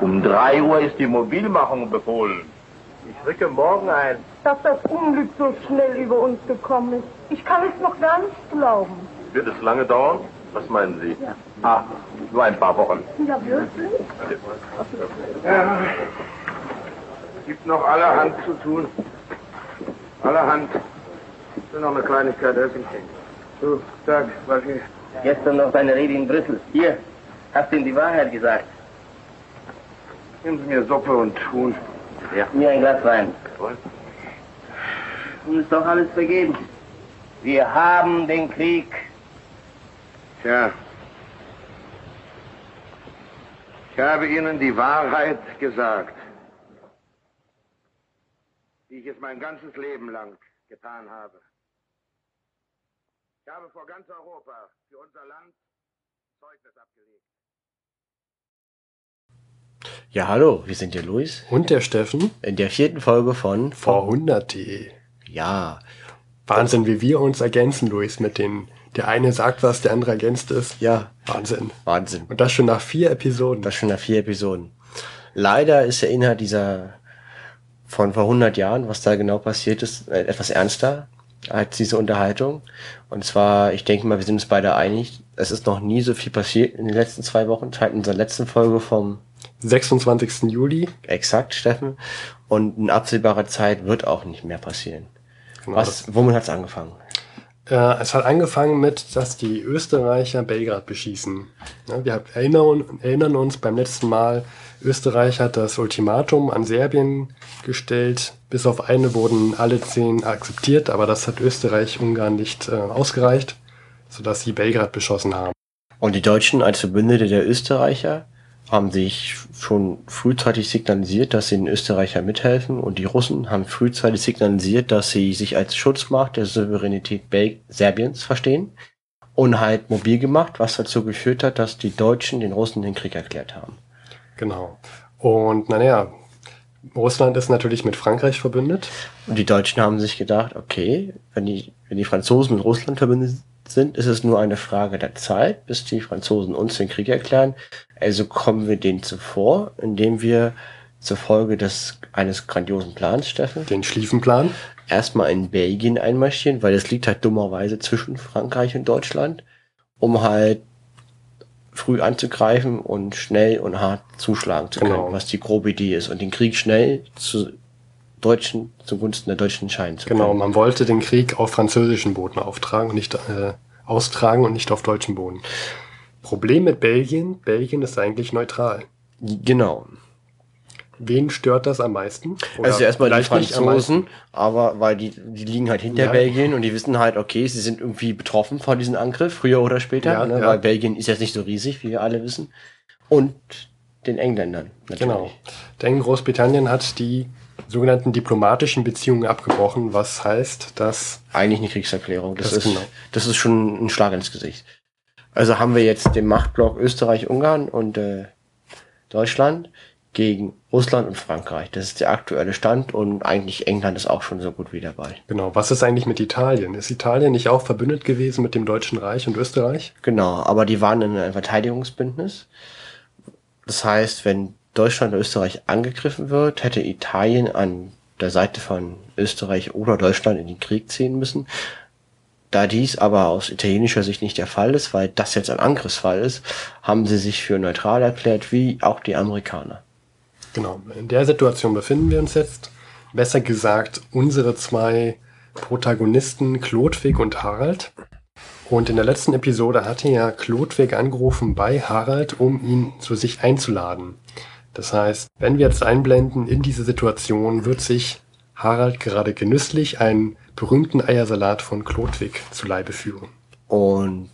Um drei Uhr ist die Mobilmachung befohlen. Ich rücke morgen ein. Dass das Unglück so schnell über uns gekommen ist. Ich kann es noch gar nicht glauben. Wird es lange dauern? Was meinen Sie? Ja. Ah, nur ein paar Wochen. Ja, wirklich? Ja. Gibt noch allerhand zu tun. Allerhand. Nur noch eine Kleinigkeit essen. So, sag, was ist? Gestern noch deine Rede in Brüssel. Hier, hast du ihm die Wahrheit gesagt. Geben Sie mir Suppe und Huhn. Ja. Mir ein Glas Wein. Jawohl. Nun ist doch alles vergeben. Wir haben den Krieg. Tja. Ich habe Ihnen die Wahrheit gesagt. Wie ich es mein ganzes Leben lang getan habe. Ich habe vor ganz Europa für unser Land Zeugnis abgelegt. Ja, hallo, wir sind der Luis. Und der Steffen In der vierten Folge von V100.de. Ja, Wahnsinn, wie wir uns ergänzen, Luis, mit den, der eine sagt was, der andere ergänzt es. ja, Wahnsinn. Wahnsinn. Und das schon nach vier Episoden. Das schon nach vier Episoden. Leider ist der Inhalt dieser von vor 100 Jahren, was da genau passiert ist, äh, etwas ernster als diese Unterhaltung. Und zwar, ich denke mal, wir sind uns beide einig, es ist noch nie so viel passiert in den letzten zwei Wochen, seit unserer letzten Folge vom 26. Juli. Exakt, Steffen. Und in absehbarer Zeit wird auch nicht mehr passieren. Genau, Was, womit hat's angefangen? Äh, es hat angefangen mit, dass die Österreicher Belgrad beschießen. Ja, wir erinnern, erinnern uns beim letzten Mal, Österreich hat das Ultimatum an Serbien gestellt. Bis auf eine wurden alle zehn akzeptiert, aber das hat Österreich-Ungarn nicht äh, ausgereicht, sodass sie Belgrad beschossen haben. Und die Deutschen als Verbündete der Österreicher haben sich schon frühzeitig signalisiert, dass sie den Österreichern mithelfen und die Russen haben frühzeitig signalisiert, dass sie sich als Schutzmacht der Souveränität Bel Serbiens verstehen und halt mobil gemacht, was dazu geführt hat, dass die Deutschen den Russen den Krieg erklärt haben. Genau. Und naja, Russland ist natürlich mit Frankreich verbündet. Und die Deutschen haben sich gedacht, okay, wenn die, wenn die Franzosen mit Russland verbündet sind, ist es nur eine Frage der Zeit, bis die Franzosen uns den Krieg erklären. Also kommen wir denen zuvor, indem wir zur Folge des, eines grandiosen Plans, Steffen, Den Schlieffenplan. erstmal in Belgien einmarschieren, weil es liegt halt dummerweise zwischen Frankreich und Deutschland, um halt früh anzugreifen und schnell und hart zuschlagen zu können, Genau. was die grobe Idee ist und den Krieg schnell zu Deutschen, zugunsten der Deutschen entscheiden zu Genau, können. man wollte den Krieg auf französischen Boden auftragen und nicht äh, austragen und nicht auf deutschen Boden. Problem mit Belgien, Belgien ist eigentlich neutral. Genau. Wen stört das am meisten? Oder also erstmal die? Franzosen, aber weil die, die liegen halt hinter Ja. Belgien und die wissen halt, okay, sie sind irgendwie betroffen von diesem Angriff, früher oder später, Ja, ne, ja. weil Belgien ist jetzt nicht so riesig, wie wir alle wissen. Und den Engländern natürlich. Genau. Denn Großbritannien hat die sogenannten diplomatischen Beziehungen abgebrochen, was heißt, dass Eigentlich eine Kriegserklärung. Das, Das ist, genau. das ist schon ein Schlag ins Gesicht. Also haben wir jetzt den Machtblock Österreich, Ungarn und äh, Deutschland gegen Russland und Frankreich. Das ist der aktuelle Stand und eigentlich England ist auch schon so gut wie dabei. genau, was ist eigentlich mit Italien? Ist Italien nicht auch verbündet gewesen mit dem Deutschen Reich und Österreich? Genau, aber die waren in einem Verteidigungsbündnis. Das heißt, wenn Deutschland oder Österreich angegriffen wird, hätte Italien an der Seite von Österreich oder Deutschland in den Krieg ziehen müssen. Da dies aber aus italienischer Sicht nicht der Fall ist, weil das jetzt ein Angriffsfall ist, haben sie sich für neutral erklärt, wie auch die Amerikaner. Genau, in der Situation befinden wir uns jetzt. Besser gesagt, unsere zwei Protagonisten, Klodwig und Harald. Und in der letzten Episode hatte ja Klodwig angerufen bei Harald, um ihn zu sich einzuladen. Das heißt, wenn wir jetzt einblenden in diese Situation, wird sich Harald gerade genüsslich einen berühmten Eiersalat von Klodwig zu Leibe führen. Und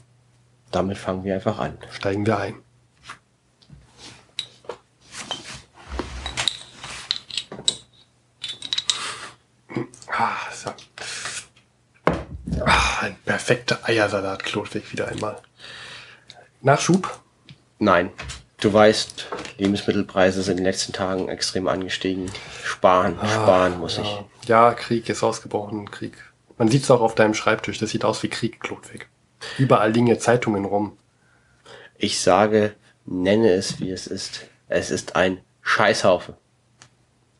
damit fangen wir einfach an. Steigen wir ein. Ah, so. ah, ein perfekter Eiersalat, Klodwig, wieder einmal. Nachschub? Nein, du weißt, Lebensmittelpreise sind in den letzten Tagen extrem angestiegen. Sparen, sparen muss ich. Ja, Krieg ist ausgebrochen, Krieg. Man sieht es auch auf deinem Schreibtisch, das sieht aus wie Krieg, Klodwig. Überall liegen Zeitungen rum. Ich sage, nenne es wie es ist. Es ist ein Scheißhaufe.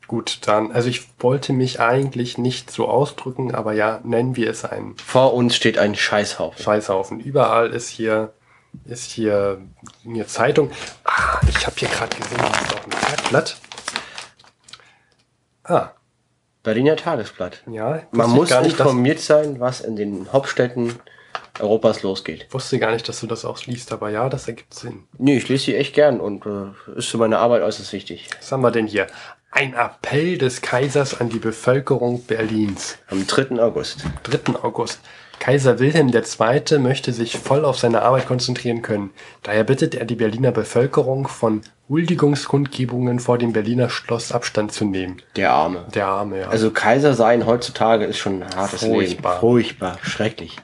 Gut, dann, also ich wollte mich eigentlich nicht so ausdrücken, aber ja, nennen wir es einen Vor uns steht ein Scheißhaufen. Scheißhaufen. Überall ist hier, ist hier eine Zeitung. Ah, ich habe hier gerade gesehen, das ist auch ein Tagblatt. Ah, Berliner Tagesblatt. ja. Man muss gar nicht, dass, informiert sein, was in den Hauptstädten Europas losgeht. wusste gar nicht, dass du das auch liest, aber ja, das ergibt Sinn. Nee, ich lese sie echt gern und äh, ist für meine Arbeit äußerst wichtig. Was haben wir denn hier? Ein Appell des Kaisers an die Bevölkerung Berlins. Am 3. August. 3. August. Kaiser Wilhelm II. möchte sich voll auf seine Arbeit konzentrieren können. Daher bittet er die Berliner Bevölkerung, von Huldigungskundgebungen vor dem Berliner Schloss Abstand zu nehmen. Der Arme. Der Arme, ja. Also Kaiser sein heutzutage ist schon ein hartes Furchtbar. Leben. Furchtbar. Schrecklich.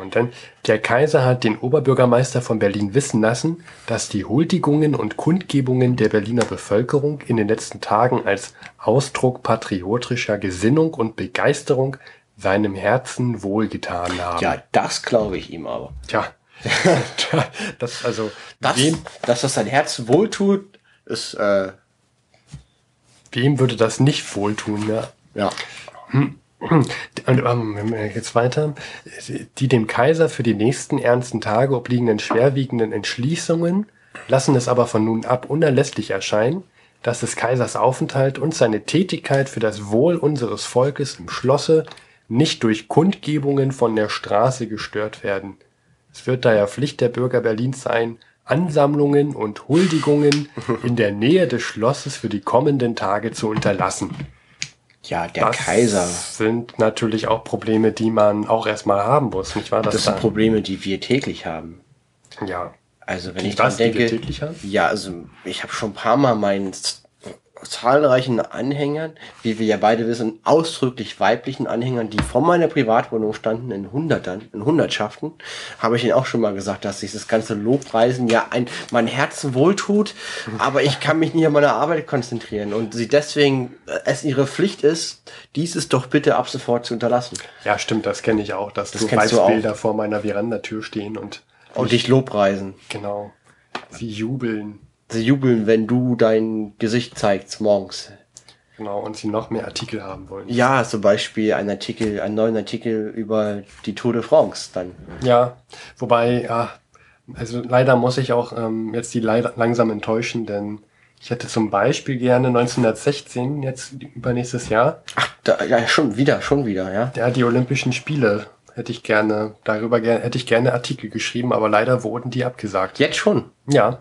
Und dann, der Kaiser hat den Oberbürgermeister von Berlin wissen lassen, dass die Huldigungen und Kundgebungen der Berliner Bevölkerung in den letzten Tagen als Ausdruck patriotischer Gesinnung und Begeisterung seinem Herzen wohlgetan haben. Ja, das glaube ich ihm aber. Tja, das also Das, wem, dass das sein Herz wohltut, ist, äh, wem würde das nicht wohltun? Ja. ja. Und ähm, wenn wir jetzt weiter, die dem Kaiser für die nächsten ernsten Tage obliegenden schwerwiegenden Entschließungen lassen es aber von nun ab unerlässlich erscheinen, dass des Kaisers Aufenthalt und seine Tätigkeit für das Wohl unseres Volkes im Schlosse nicht durch Kundgebungen von der Straße gestört werden. Es wird daher Pflicht der Bürger Berlins sein, Ansammlungen und Huldigungen in der Nähe des Schlosses für die kommenden Tage zu unterlassen. Ja, der Das Kaiser. sind natürlich auch Probleme, die man auch erstmal haben muss, nicht wahr? Dass Das sind Probleme, die wir täglich haben. ja. Also wenn Die ich was, denke, täglich haben? ja, also ich habe schon ein paar Mal meinen zahlreichen Anhängern, wie wir ja beide wissen, ausdrücklich weiblichen Anhängern, die vor meiner Privatwohnung standen, in Hundertern, in Hundertschaften, habe ich ihnen auch schon mal gesagt, dass sich das ganze Lobpreisen ja ein, mein Herzen wohltut, aber ich kann mich nicht an meine Arbeit konzentrieren und sie deswegen äh, es ihre Pflicht ist, dieses doch bitte ab sofort zu unterlassen ja, stimmt, das kenne ich auch, dass Das du auch. Weibsbilder vor meiner Verandatür stehen und und dich lobpreisen. genau, sie jubeln, Sie jubeln, wenn du dein Gesicht zeigst morgens. genau, und sie noch mehr Artikel haben wollen. Ja, zum Beispiel ein Artikel, einen neuen Artikel über die Tour de France dann. Ja, wobei, ja, also leider muss ich auch ähm, jetzt die leider langsam enttäuschen, denn ich hätte zum Beispiel gerne 1916, jetzt übernächstes Jahr, Ach, da, ja, schon wieder, schon wieder, ja. Ja, die Olympischen Spiele hätte ich gerne, darüber gerne, hätte ich gerne Artikel geschrieben, aber leider wurden die abgesagt. Jetzt schon. Ja,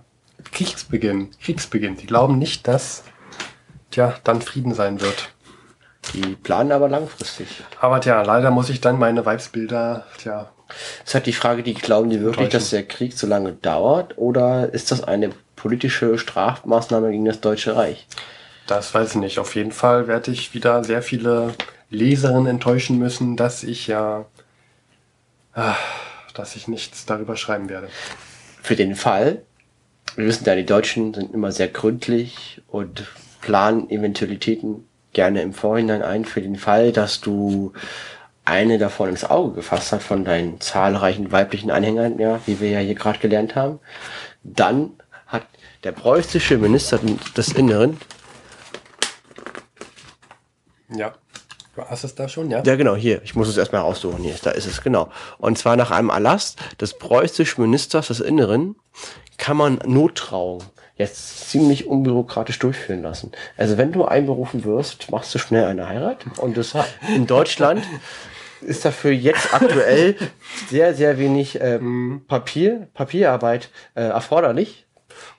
Kriegsbeginn, Kriegsbeginn. Die glauben nicht, dass, tja, dann Frieden sein wird. Die planen aber langfristig. Aber tja, leider muss ich dann meine Weibsbilder, tja, Es ist halt die Frage, die glauben die wirklich, dass der Krieg so lange dauert oder ist das eine politische Strafmaßnahme gegen das Deutsche Reich? das weiß ich nicht. Auf jeden Fall werde ich wieder sehr viele Leserinnen enttäuschen müssen, dass ich ja, ah, dass ich nichts darüber schreiben werde. Für den Fall, wir wissen ja, die Deutschen sind immer sehr gründlich und planen Eventualitäten gerne im Vorhinein ein. Für den Fall, dass du eine davon ins Auge gefasst hast von deinen zahlreichen weiblichen Anhängern, ja, wie wir ja hier gerade gelernt haben, dann hat der preußische Minister des Inneren, Ja. Du hast es da schon, ja? ja genau, hier, ich muss es erstmal raussuchen, hier, da ist es, genau. Und zwar nach einem Erlass des preußischen Ministers des Inneren kann man Nottrauung jetzt ziemlich unbürokratisch durchführen lassen. Also wenn du einberufen wirst, machst du schnell eine Heirat und das in Deutschland ist dafür jetzt aktuell sehr, sehr wenig äh, Papier, Papierarbeit äh, erforderlich.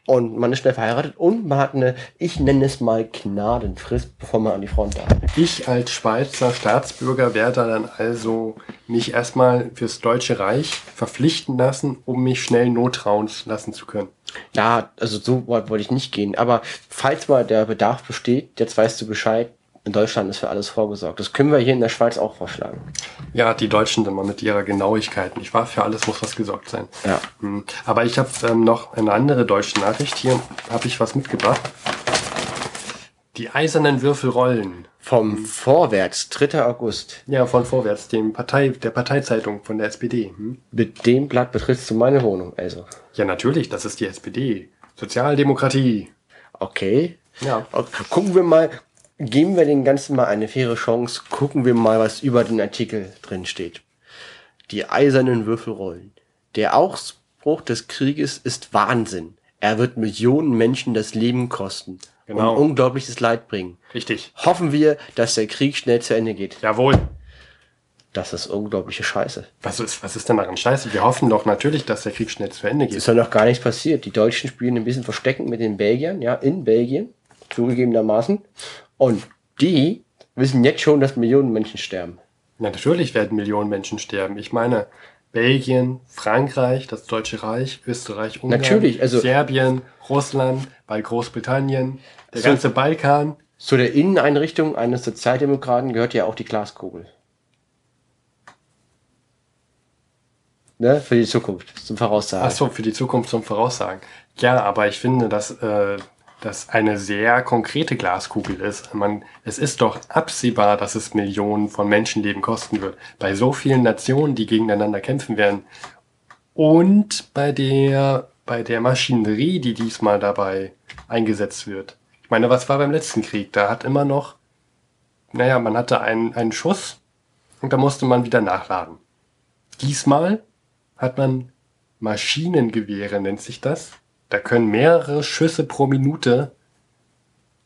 Und man ist schnell verheiratet und man hat eine, ich nenne es mal Gnadenfrist, bevor man an die Front darf. Ich als Schweizer Staatsbürger werde dann also mich erstmal fürs Deutsche Reich verpflichten lassen, um mich schnell notrauen lassen zu können. Ja, also so weit wollte ich nicht gehen. Aber falls mal der Bedarf besteht, jetzt weißt du Bescheid, in Deutschland ist für alles vorgesorgt. Das können wir hier in der Schweiz auch vorschlagen. Ja, die Deutschen mal mit ihrer Genauigkeit. Nicht wahr? Für alles muss was gesorgt sein. Ja. Hm. Aber ich habe ähm, noch eine andere deutsche Nachricht. Hier habe ich was mitgebracht. Die eisernen Würfel rollen. Vom Vorwärts, 3. August. Ja, von vorwärts, dem Partei, der Parteizeitung von der SPD. Hm? Mit dem Blatt betrittst du meine Wohnung. Also, Ja, natürlich, das ist die SPD. Sozialdemokratie. okay. Ja. Gucken wir mal, geben wir den Ganzen mal eine faire Chance, gucken wir mal, was über den Artikel drin steht. Die eisernen Würfel rollen. Der Ausbruch des Krieges ist Wahnsinn. Er wird Millionen Menschen das Leben kosten Genau. und unglaubliches Leid bringen. Richtig. Hoffen wir, dass der Krieg schnell zu Ende geht. Jawohl. Das ist unglaubliche Scheiße. Was ist, was ist denn daran scheiße? Wir hoffen doch natürlich, dass der Krieg schnell zu Ende geht. Ist ja noch gar nichts passiert. Die Deutschen spielen ein bisschen Verstecken mit den Belgiern, ja, in Belgien, zugegebenermaßen. Und die wissen jetzt schon, dass Millionen Menschen sterben. Natürlich werden Millionen Menschen sterben. Ich meine, Belgien, Frankreich, das Deutsche Reich, Österreich, Ungarn, Natürlich, also- Serbien, Russland, bei Großbritannien, der So- ganze Balkan. Zu der Inneneinrichtung eines Sozialdemokraten gehört ja auch die Glaskugel. Ne? Für die Zukunft, zum Voraussagen. Ach so, für die Zukunft zum Voraussagen. Ja, aber ich finde, dass äh, das eine sehr konkrete Glaskugel ist. Man, es ist doch absehbar, dass es Millionen von Menschenleben kosten wird. Bei so vielen Nationen, die gegeneinander kämpfen werden. Und bei der, bei der Maschinerie, die diesmal dabei eingesetzt wird. Ich meine, was war beim letzten Krieg? Da hat immer noch, naja, man hatte einen, einen Schuss und da musste man wieder nachladen. Diesmal hat man Maschinengewehre, nennt sich das. Da können mehrere Schüsse pro Minute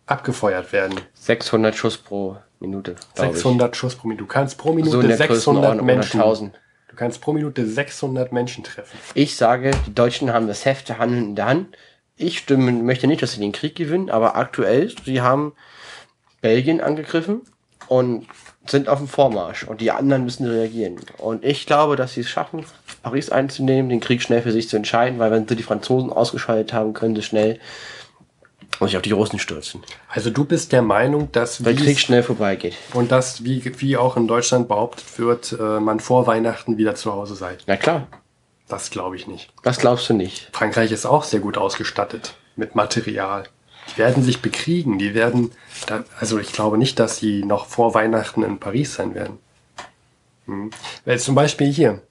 abgefeuert werden. 600 Schuss pro Minute. glaub 600 Schuss pro Minute. Du kannst pro ich. Minute So in der 600 Größenordnung Menschen. 100.000. Du kannst pro Minute 600 Menschen treffen. Ich sage, die Deutschen haben das Heft der Handeln in der Hand. Ich stimme, möchte nicht, dass sie den Krieg gewinnen, aber aktuell, sie haben Belgien angegriffen und sind auf dem Vormarsch und die anderen müssen reagieren. Und ich glaube, dass sie es schaffen, Paris einzunehmen, den Krieg schnell für sich zu entscheiden, weil wenn sie die Franzosen ausgeschaltet haben, können sie schnell sich auf die Russen stürzen. Also du bist der Meinung, dass der Krieg schnell vorbeigeht. und dass wie, wie auch in Deutschland behauptet wird, äh, man vor Weihnachten wieder zu Hause sei. Na klar, Das glaube ich nicht. das glaubst du nicht. Frankreich ist auch sehr gut ausgestattet mit Material. Die werden sich bekriegen, die werden, da, also ich glaube nicht, dass sie noch vor Weihnachten in Paris sein werden. Hm. Weil zum Beispiel hier,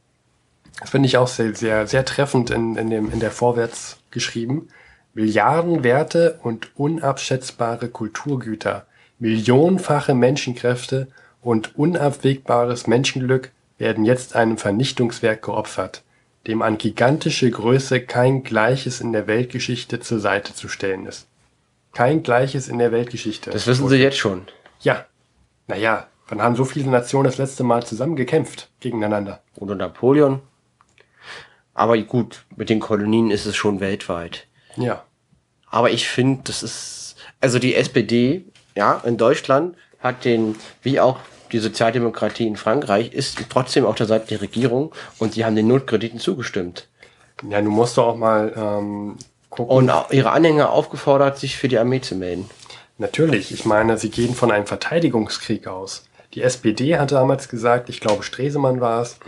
das finde ich auch sehr, sehr, sehr treffend in, in, dem, in der Vorwärts geschrieben. Milliardenwerte und unabschätzbare Kulturgüter, millionenfache Menschenkräfte und unabwägbares Menschenglück werden jetzt einem Vernichtungswerk geopfert, dem an gigantische Größe kein Gleiches in der Weltgeschichte zur Seite zu stellen ist. Kein Gleiches in der Weltgeschichte. Das wissen sie jetzt schon. Ja. Naja, wann haben so viele Nationen das letzte Mal zusammen gekämpft gegeneinander? Oder Napoleon. Aber gut, mit den Kolonien ist es schon weltweit. Ja. Aber ich finde, das ist, also die SPD, ja, in Deutschland hat den, wie auch die Sozialdemokratie in Frankreich, ist trotzdem auf der Seite der Regierung und sie haben den Notkrediten zugestimmt. Ja, du musst doch auch mal ähm, gucken. Und ihre Anhänger aufgefordert, sich für die Armee zu melden. Natürlich, ich meine, sie gehen von einem Verteidigungskrieg aus. Die SPD hat damals gesagt, ich glaube Stresemann war es,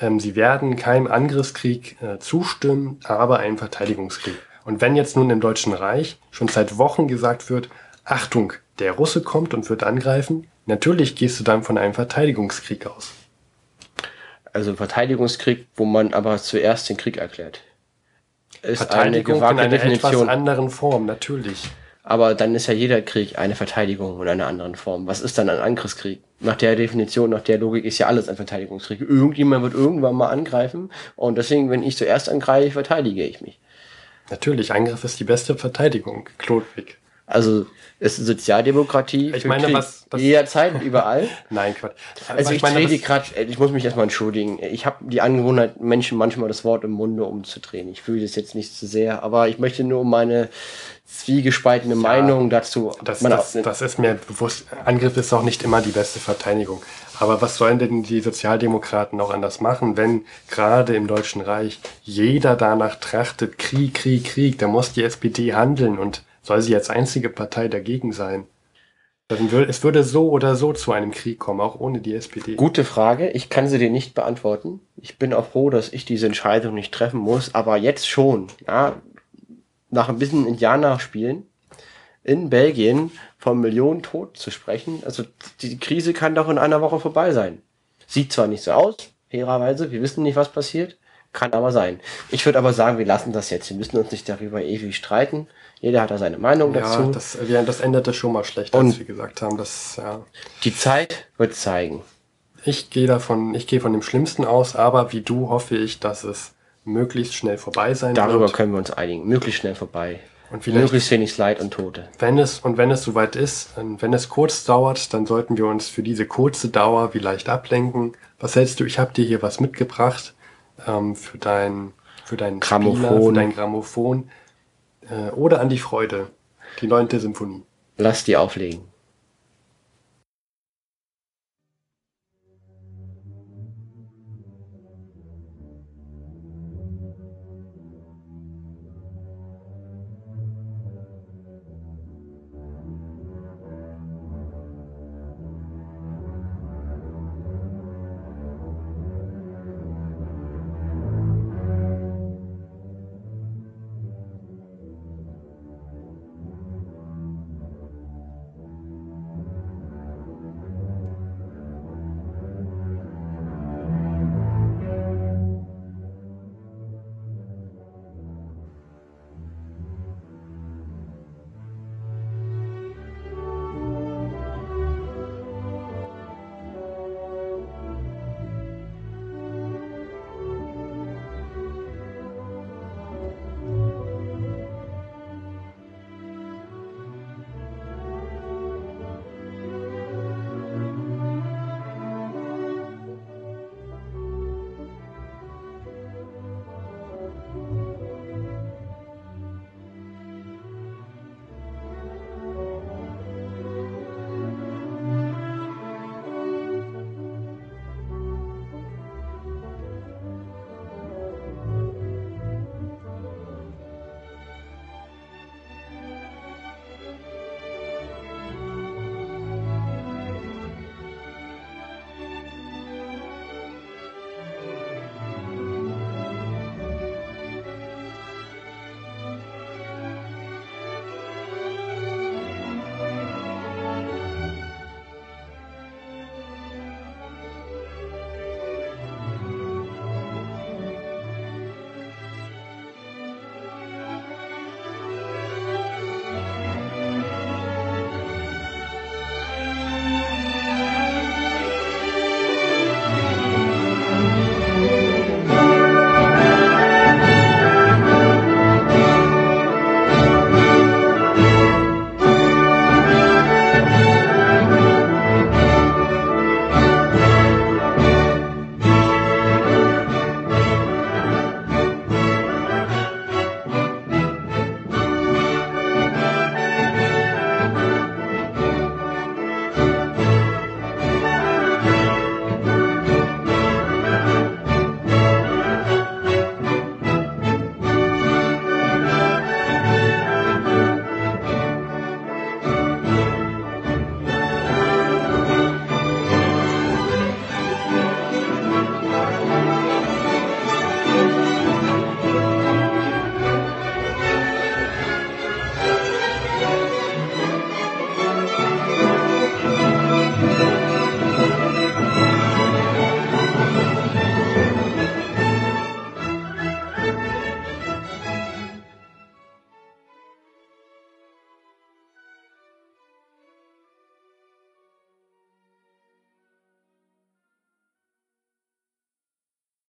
ähm, sie werden keinem Angriffskrieg äh, zustimmen, aber einem Verteidigungskrieg. Und wenn jetzt nun im Deutschen Reich schon seit Wochen gesagt wird, Achtung, der Russe kommt und wird angreifen, natürlich gehst du dann von einem Verteidigungskrieg aus. Also Verteidigungskrieg, wo man aber zuerst den Krieg erklärt. Ist eine Verteidigung in gewagte einer etwas Definition. anderen Form, natürlich. Aber dann ist ja jeder Krieg eine Verteidigung in einer anderen Form. Was ist dann ein Angriffskrieg? Nach der Definition, nach der Logik ist ja alles ein Verteidigungskrieg. Irgendjemand wird irgendwann mal angreifen und deswegen, wenn ich zuerst angreife, verteidige ich mich. Natürlich, Angriff ist die beste Verteidigung, Klodwig. Also es ist Sozialdemokratie. Ich meine, Krieg. was- jederzeit überall. Nein, Quatsch. Also ich, meine, trete gerade, ich muss mich erstmal entschuldigen. Ich habe die Angewohnheit, Menschen manchmal das Wort im Munde umzudrehen. Ich fühle das jetzt nicht zu sehr, aber ich möchte nur meine zwiegespaltene Meinung dazu. Das, das, das ist mir bewusst. Angriff ist auch nicht immer die beste Verteidigung. Aber was sollen denn die Sozialdemokraten auch anders machen, wenn gerade im Deutschen Reich jeder danach trachtet, Krieg, Krieg, Krieg, da muss die SPD handeln und soll sie als einzige Partei dagegen sein? Es würde so oder so zu einem Krieg kommen, auch ohne die SPD. Gute Frage. Ich kann sie dir nicht beantworten. Ich bin auch froh, dass ich diese Entscheidung nicht treffen muss, aber jetzt schon, ja, nach ein bisschen Indianerspielen in Belgien von Millionen Toten zu sprechen. Also die Krise kann doch in einer Woche vorbei sein. Sieht zwar nicht so aus, fairerweise, wir wissen nicht, was passiert. Kann aber sein. Ich würde aber sagen, wir lassen das jetzt. Wir müssen uns nicht darüber ewig streiten. Jeder hat da seine Meinung Ja, dazu. das, wir, das endete schon mal schlecht, Und- als wir gesagt haben, dass, ja. Die Zeit wird zeigen. Ich gehe davon, ich gehe von dem Schlimmsten aus, aber wie du hoffe ich, dass es möglichst schnell vorbei sein Darüber wird. können wir uns einigen. Möglichst schnell vorbei. Und vielleicht- Möglichst wenig Leid und Tote. Wenn es, und wenn es soweit ist, und wenn es kurz dauert, dann sollten wir uns für diese kurze Dauer vielleicht ablenken. Was hältst du? Ich habe dir hier was mitgebracht ähm, für dein, für deinen Grammophon. Spieler, für dein Grammophon. Äh, oder an die Freude, die neunte Symphonie. Lass die auflegen.